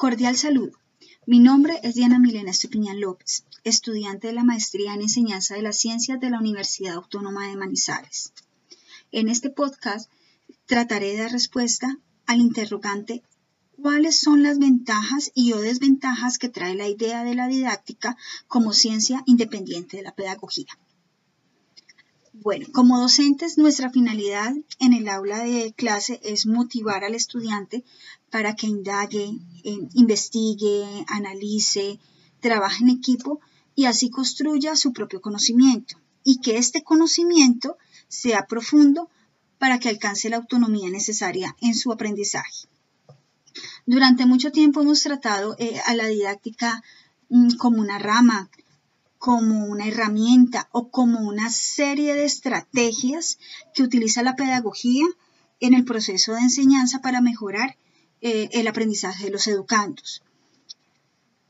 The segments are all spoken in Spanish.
Cordial saludo. Mi nombre es Diana Milena Estupiñán López, estudiante de la maestría en enseñanza de las ciencias de la Universidad Autónoma de Manizales. En este podcast trataré de dar respuesta al interrogante cuáles son las ventajas y o desventajas que trae la idea de la didáctica como ciencia independiente de la pedagogía. Bueno, como docentes, nuestra finalidad en el aula de clase es motivar al estudiante para que indague, eh, investigue, analice, trabaje en equipo y así construya su propio conocimiento y que este conocimiento sea profundo para que alcance la autonomía necesaria en su aprendizaje. Durante mucho tiempo hemos tratado eh, a la didáctica mm, como una rama, como una herramienta o como una serie de estrategias que utiliza la pedagogía en el proceso de enseñanza para mejorar eh, el aprendizaje de los educandos.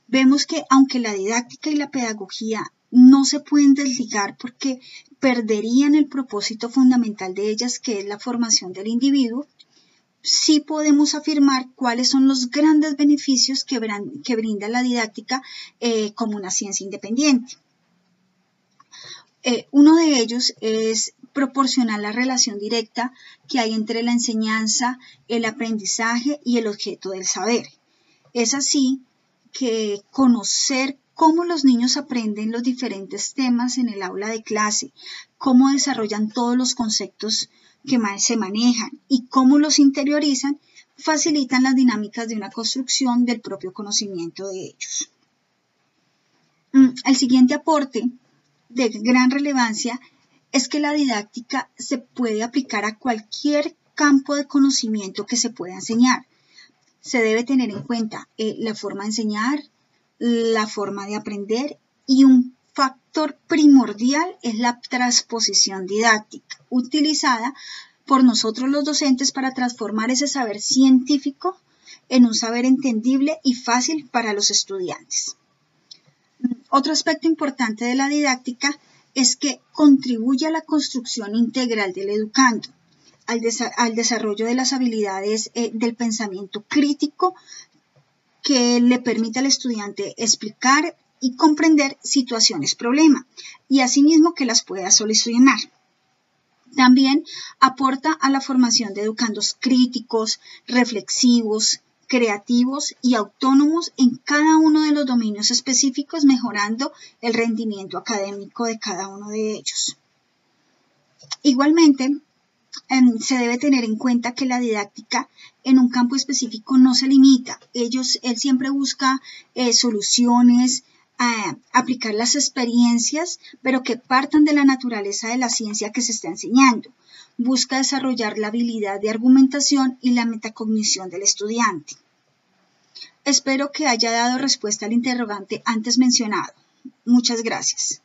Vemos que aunque la didáctica y la pedagogía no se pueden desligar porque perderían el propósito fundamental de ellas, que es la formación del individuo, sí podemos afirmar cuáles son los grandes beneficios que, brinda la didáctica eh, como una ciencia independiente. Eh, uno de ellos es proporcionar la relación directa que hay entre la enseñanza, el aprendizaje y el objeto del saber. Es así que conocer cómo los niños aprenden los diferentes temas en el aula de clase, cómo desarrollan todos los conceptos que se manejan y cómo los interiorizan, facilitan las dinámicas de una construcción del propio conocimiento de ellos. Mm, el siguiente aporte de gran relevancia es que la didáctica se puede aplicar a cualquier campo de conocimiento que se pueda enseñar. Se debe tener en cuenta eh, la forma de enseñar, la forma de aprender y un factor primordial es la transposición didáctica, utilizada por nosotros los docentes para transformar ese saber científico en un saber entendible y fácil para los estudiantes. Otro aspecto importante de la didáctica es que contribuye a la construcción integral del educando, al, desarrollo de las habilidades eh, del pensamiento crítico que le permite al estudiante explicar y comprender situaciones problema y asimismo que las pueda solucionar. También aporta a la formación de educandos críticos, reflexivos, creativos y autónomos en cada uno de los dominios específicos, mejorando el rendimiento académico de cada uno de ellos. Igualmente, se debe tener en cuenta que la didáctica en un campo específico no se limita. Ellos, él siempre busca eh, soluciones, aplicar las experiencias, pero que partan de la naturaleza de la ciencia que se está enseñando. Busca desarrollar la habilidad de argumentación y la metacognición del estudiante. Espero que haya dado respuesta al interrogante antes mencionado. Muchas gracias.